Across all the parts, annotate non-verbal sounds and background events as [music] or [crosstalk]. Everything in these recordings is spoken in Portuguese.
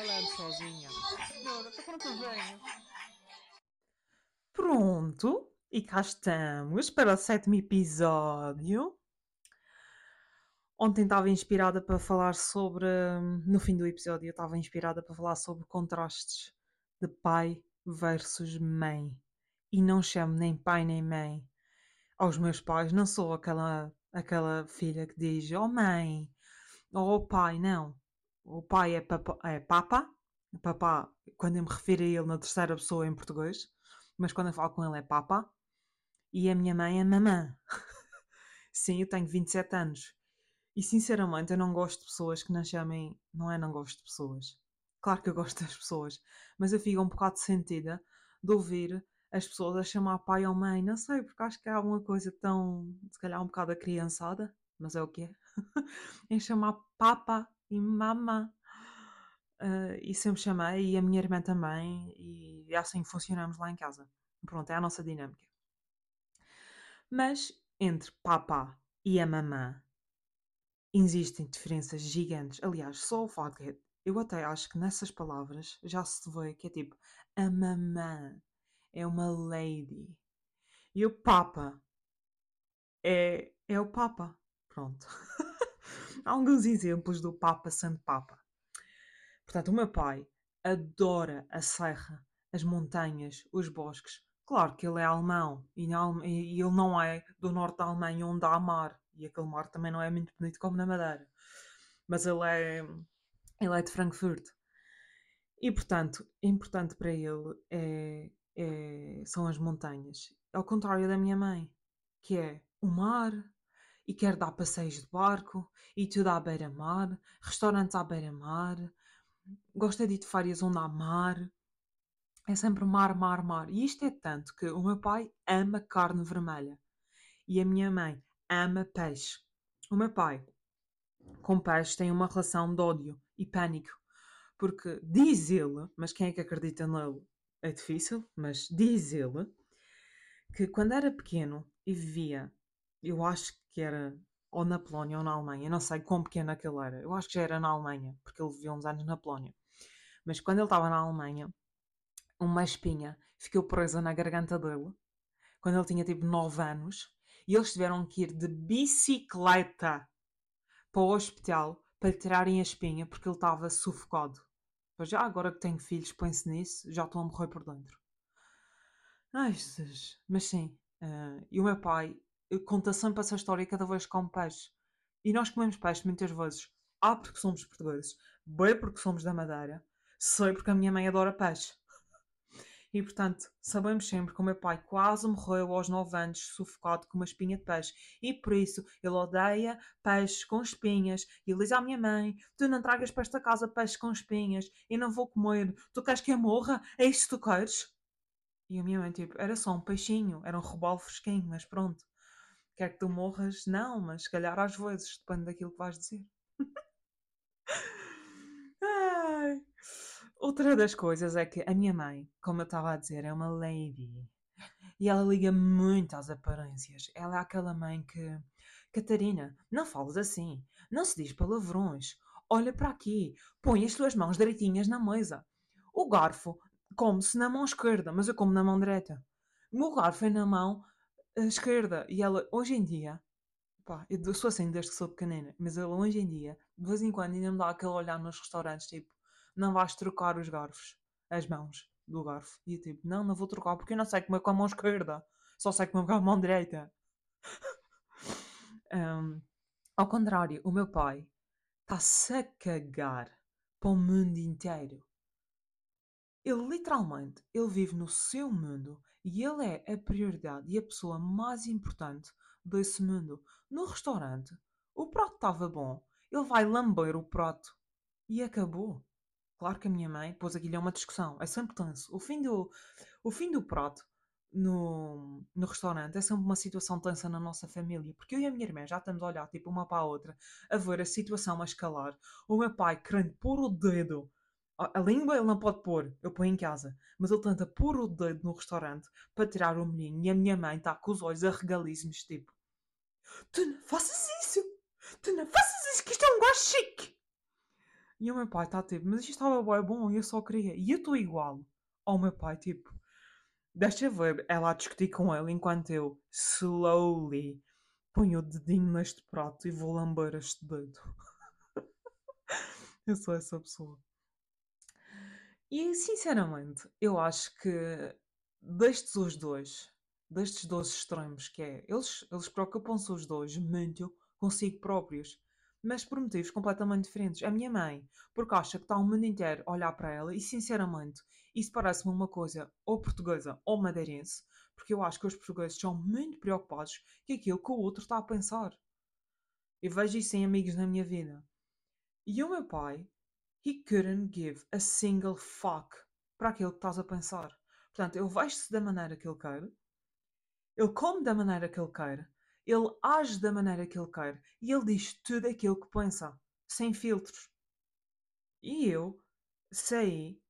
falando sozinha. Senhora, para quando venho? Pronto, e cá estamos para o sétimo episódio. Ontem estava inspirada para falar sobre. No fim do episódio, eu estava inspirada para falar sobre contrastes de pai versus mãe. E não chamo nem pai nem mãe aos meus pais. Não sou aquela, aquela filha que diz: Oh mãe, ou oh pai, não. O pai é, papa, é papa. Papá, quando eu me refiro a ele na terceira pessoa em português, mas quando eu falo com ele é papa. E a minha mãe é mamã. [laughs] Sim, eu tenho 27 anos. E sinceramente eu não gosto de pessoas que não chamem. Não é não gosto de pessoas. Claro que eu gosto das pessoas, mas eu fico um bocado sentida de ouvir as pessoas a chamar pai ou mãe. Não sei, porque acho que há uma coisa tão. se calhar um bocado acriançada, mas é o que é. [laughs] em chamar papa e mamã. Uh, e sempre chamei, e a minha irmã também, e assim funcionamos lá em casa. Pronto, é a nossa dinâmica. Mas entre papá e a mamã existem diferenças gigantes. Aliás, só o facto que eu até acho que nessas palavras já se vê que é tipo a mamã é uma lady e o papa é, é o papa. Pronto. [laughs] Alguns exemplos do papa sendo papa. Portanto, o meu pai adora a serra, as montanhas, os bosques, Claro que ele é alemão e, e ele não é do norte da Alemanha onde há mar. E aquele mar também não é muito bonito como na Madeira. Mas ele é, ele é de Frankfurt. E portanto, importante para ele é, é, são as montanhas. Ao contrário da minha mãe, que é o mar, e quer dar passeios de barco, e tudo à beira-mar, restaurantes à beira-mar, gosta de ir de férias onde há mar, é sempre mar, mar, mar. E isto é tanto que o meu pai ama carne vermelha e a minha mãe ama peixe. O meu pai, com peixe, tem uma relação de ódio e pânico. Porque diz ele, mas quem é que acredita nele é difícil, mas diz ele que quando era pequeno e vivia, eu acho que era ou na Polónia ou na Alemanha, não sei quão pequeno aquele era, eu acho que já era na Alemanha, porque ele vivia uns anos na Polónia. Mas quando ele estava na Alemanha, uma espinha ficou presa na garganta dele quando ele tinha tipo 9 anos e eles tiveram que ir de bicicleta para o hospital para tirarem a espinha porque ele estava sufocado. Pois já agora que tenho filhos, põe-se nisso, já estou a morrer por dentro. Ai Jesus, mas sim. Uh, e o meu pai conta sempre essa história cada vez come peixe. E nós comemos peixe muitas vezes. A porque somos portugueses, B porque somos da Madeira, sei porque a minha mãe adora peixe. E, portanto, sabemos sempre que o meu pai quase morreu aos 9 anos, sufocado com uma espinha de peixe. E por isso ele odeia peixes com espinhas. E ele diz à minha mãe: Tu não tragas para esta casa peixes com espinhas e não vou comer. Tu queres que eu morra? É isto que tu queres? E a minha mãe, tipo, era só um peixinho, era um robalo fresquinho, mas pronto. Quer que tu morras? Não, mas se calhar às vezes, depende daquilo que vais dizer. [laughs] Ai. Outra das coisas é que a minha mãe, como eu estava a dizer, é uma lady. E ela liga muito às aparências. Ela é aquela mãe que. Catarina, não falas assim. Não se diz palavrões. Olha para aqui. Põe as tuas mãos direitinhas na mesa. O garfo come-se na mão esquerda, mas eu como na mão direita. O meu garfo é na mão eh, esquerda. E ela, hoje em dia, pá, eu sou assim desde que sou pequenina, mas ela, hoje em dia, de vez em quando, ainda me dá aquele olhar nos restaurantes, tipo, não vais trocar os garfos, as mãos do garfo. E eu tipo, não, não vou trocar porque eu não sei comer com a mão esquerda, só sei comer com a mão direita. [laughs] um, ao contrário, o meu pai está-se a cagar para o mundo inteiro. Ele literalmente, ele vive no seu mundo e ele é a prioridade e a pessoa mais importante desse mundo. No restaurante, o prato estava bom, ele vai lamber o prato e acabou. Claro que a minha mãe pôs aquilo é uma discussão, é sempre tenso. O fim do, o fim do prato no, no restaurante é sempre uma situação tensa na nossa família, porque eu e a minha irmã já estamos a olhar tipo uma para a outra, a ver a situação a escalar. O meu pai querendo pôr o dedo, a, a língua ele não pode pôr, eu ponho em casa, mas ele tenta pôr o dedo no restaurante para tirar o menino e a minha mãe está com os olhos arregalíssimos, tipo: Tu não faças isso! Tu não faças isso, que isto é um gajo chique! E o meu pai está tipo, mas isto estava bué bom e eu só queria. E eu estou igual ao meu pai, tipo, deixa ver ela a discutir com ele enquanto eu slowly ponho o dedinho neste prato e vou lamber este dedo. [laughs] eu sou essa pessoa. E sinceramente, eu acho que destes os dois, destes dois extremos, que é, eles, eles preocupam-se os dois muito consigo próprios, mas por motivos completamente diferentes. A minha mãe, porque acha que está o mundo inteiro a olhar para ela, e sinceramente, isso parece-me uma coisa ou portuguesa ou madeirense, porque eu acho que os portugueses são muito preocupados com aquilo que o outro está a pensar. Eu vejo isso em amigos na minha vida. E o meu pai, he couldn't give a single fuck para aquilo que estás a pensar. Portanto, ele veste-se da maneira que ele quer, ele come da maneira que ele quer, ele age da maneira que ele quer e ele diz tudo aquilo que pensa, sem filtros. E eu saí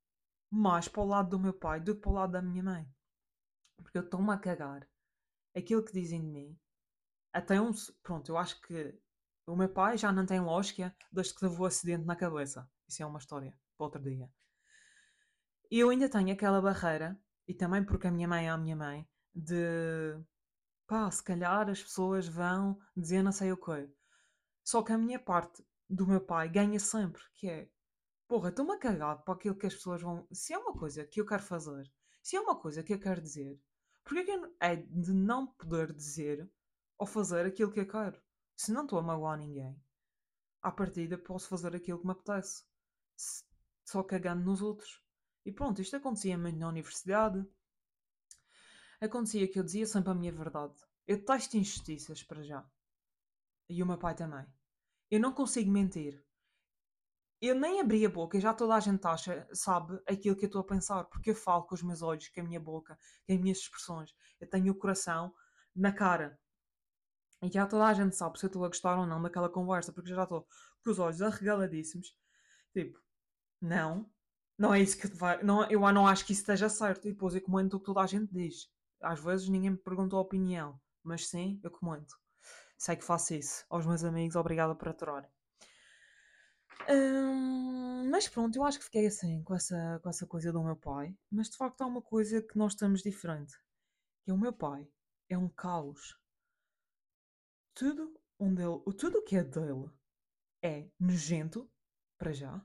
mais para o lado do meu pai do que para o lado da minha mãe. Porque eu estou-me a cagar aquilo que dizem de mim. Até um. Pronto, eu acho que o meu pai já não tem lógica desde que levou o acidente na cabeça. Isso é uma história para outro dia. E eu ainda tenho aquela barreira, e também porque a minha mãe é a minha mãe, de pá, se calhar as pessoas vão dizer não sei o quê. Só que a minha parte do meu pai ganha sempre, que é porra, estou-me a cagar para aquilo que as pessoas vão. Se é uma coisa que eu quero fazer, se é uma coisa que eu quero dizer, porque é que é de não poder dizer ou fazer aquilo que eu quero? Se não estou a magoar ninguém, à partida posso fazer aquilo que me apetece, só cagando nos outros. E pronto, isto acontecia muito na universidade, acontecia que eu dizia sempre a minha verdade. Eu detesto injustiças para já. E o meu pai também. Eu não consigo mentir. Eu nem abri a boca já toda a gente acha, sabe aquilo que eu estou a pensar, porque eu falo com os meus olhos, com a minha boca, com as minhas expressões. Eu tenho o coração na cara. E já toda a gente sabe se eu estou a gostar ou não daquela conversa, porque já estou com os olhos arregaladíssimos. Tipo, não, não é isso que vai. Não, eu não acho que isso esteja certo. E depois eu comento o que toda a gente diz às vezes ninguém me perguntou a opinião, mas sim, eu comento. Sei que faço isso. Aos meus amigos, obrigada por aturarem. Hum, mas pronto, eu acho que fiquei assim com essa, com essa coisa do meu pai. Mas de facto há uma coisa que nós estamos diferente. Que é o meu pai. É um caos. Tudo onde ele. Tudo o que é dele é nojento, para já,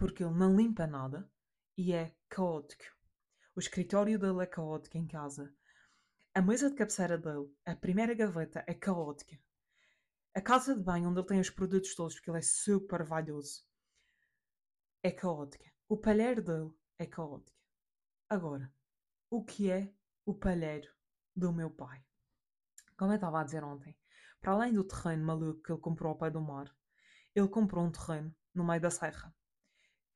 porque ele não limpa nada e é caótico. O escritório dele é caótico em casa. A mesa de cabeceira dele, a primeira gaveta, é caótica. A casa de banho, onde ele tem os produtos todos, porque ele é super valioso, é caótica. O palheiro dele é caótico. Agora, o que é o palheiro do meu pai? Como eu estava a dizer ontem, para além do terreno maluco que ele comprou ao pé do mar, ele comprou um terreno no meio da serra,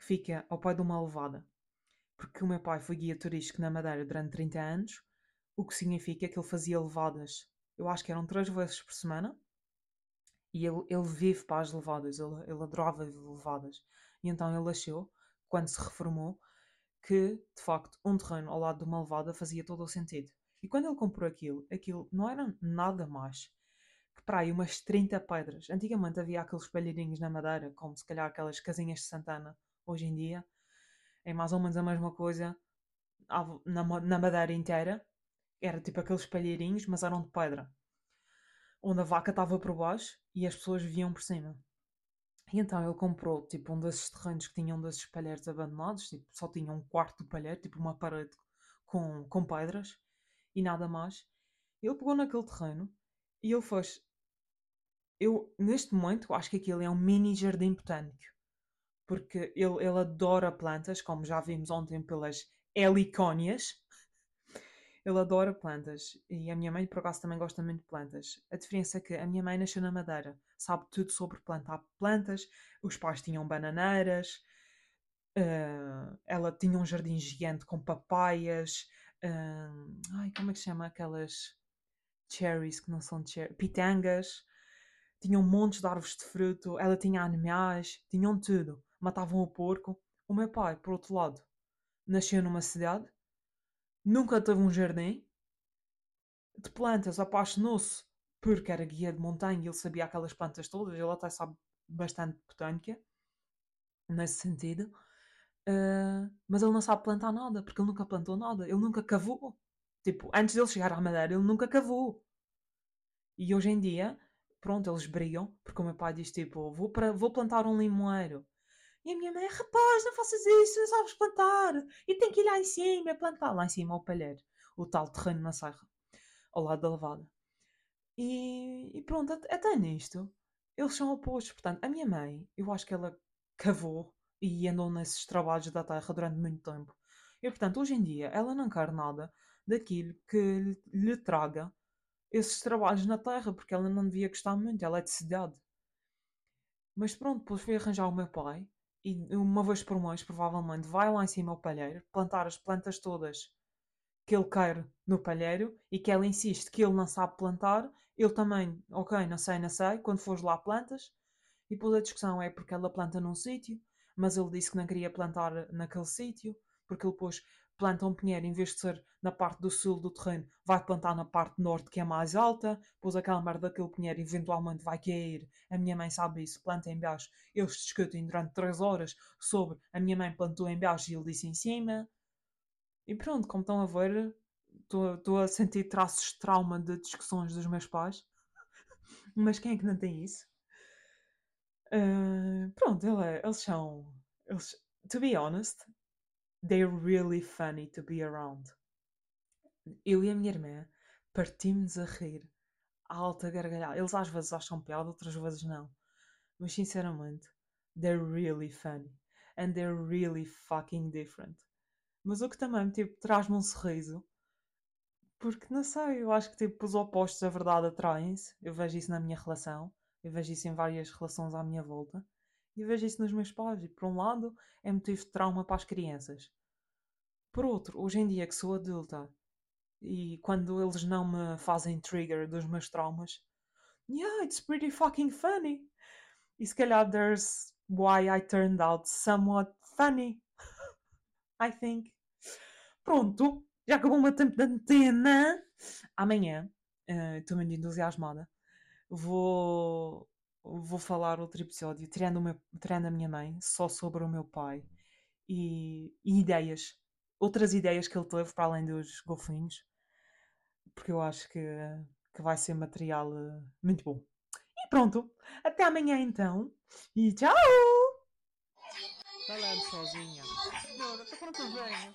fica ao pé de uma levada. Porque o meu pai foi guia turístico na Madeira durante 30 anos o que significa que ele fazia levadas, eu acho que eram três vezes por semana, e ele, ele vive para as levadas, ele, ele adorava levadas. E então ele achou, quando se reformou, que de facto um terreno ao lado de uma levada fazia todo o sentido. E quando ele comprou aquilo, aquilo não era nada mais que para aí umas 30 pedras. Antigamente havia aqueles palheirinhos na madeira, como se calhar aquelas casinhas de Santana. Hoje em dia é mais ou menos a mesma coisa na, na madeira inteira, era tipo aqueles palheirinhos, mas eram de pedra. Onde a vaca estava por baixo e as pessoas viam por cima. E então ele comprou tipo um desses terrenos que tinham desses palheiros abandonados, tipo, só tinha um quarto de palheiro, tipo uma parede com, com pedras e nada mais. Ele pegou naquele terreno e ele fez. Eu, neste momento, acho que aquilo é um mini jardim botânico. Porque ele, ele adora plantas, como já vimos ontem pelas helicónias. [laughs] Ele adora plantas e a minha mãe, por acaso, também gosta muito de plantas. A diferença é que a minha mãe nasceu na Madeira, sabe tudo sobre plantar plantas. Os pais tinham bananeiras, uh, ela tinha um jardim gigante com papaias. Uh, ai, como é que se chama aquelas cherries que não são cherries? Pitangas. Tinham montes de árvores de fruto. Ela tinha animais, tinham tudo. Matavam o porco. O meu pai, por outro lado, nasceu numa cidade nunca teve um jardim de plantas, apaixonou-se porque era guia de montanha e ele sabia aquelas plantas todas, ele até sabe bastante botânica. nesse sentido. Uh, mas ele não sabe plantar nada, porque ele nunca plantou nada, ele nunca cavou. Tipo, antes dele chegar à Madeira, ele nunca cavou. E hoje em dia, pronto, eles brigam, porque o meu pai diz tipo, vou, para, vou plantar um limoeiro. E a minha mãe, rapaz, não faças isso, não sabes plantar. E tem que ir lá em cima, plantar lá em cima ao palheiro. O tal terreno na serra, ao lado da levada. E, e pronto, até nisto, eles são opostos. Portanto, a minha mãe, eu acho que ela cavou e andou nesses trabalhos da terra durante muito tempo. E portanto, hoje em dia, ela não quer nada daquilo que lhe traga esses trabalhos na terra, porque ela não devia gostar muito, ela é de cidade. Mas pronto, depois fui arranjar o meu pai e uma vez por mês, provavelmente, vai lá em cima ao palheiro, plantar as plantas todas que ele quer no palheiro e que ela insiste que ele não sabe plantar, ele também, ok, não sei, não sei, quando fores lá plantas. E depois a discussão é porque ela planta num sítio, mas ele disse que não queria plantar naquele sítio, porque ele depois planta um pinheiro, em vez de ser na parte do sul do terreno, vai plantar na parte norte que é mais alta, depois aquela merda daquele pinheiro eventualmente vai cair. A minha mãe sabe isso, planta em baixo. Eles discutem durante 3 horas sobre a minha mãe plantou em baixo e ele disse em cima. E pronto, como estão a ver, estou a sentir traços de trauma de discussões dos meus pais. [laughs] Mas quem é que não tem isso? Uh, pronto, ele é, eles são. Eles, to be honest, they're really funny to be around. Eu e a minha irmã partimos a rir a alta gargalhada. Eles às vezes acham piada, outras vezes não. Mas sinceramente, they're really funny. And they're really fucking different. Mas o que também tipo, traz-me um sorriso. Porque não sei, eu acho que tipo, os opostos a verdade atraem-se. Eu vejo isso na minha relação. Eu vejo isso em várias relações à minha volta. E vejo isso nos meus pais. E por um lado é motivo de trauma para as crianças. Por outro, hoje em dia que sou adulta e quando eles não me fazem trigger dos meus traumas, yeah, it's pretty fucking funny. E se calhar there's why I turned out somewhat funny. [laughs] I think. Pronto, já acabou o meu tempo de antena. Amanhã, uh, estou muito entusiasmada vou, vou falar outro episódio, tirando, meu, tirando a minha mãe, só sobre o meu pai e, e ideias, outras ideias que ele teve para além dos golfinhos, porque eu acho que, que vai ser material uh, muito bom. E pronto, até amanhã então, e tchau! Falando sozinha. Não, eu tô falando venho.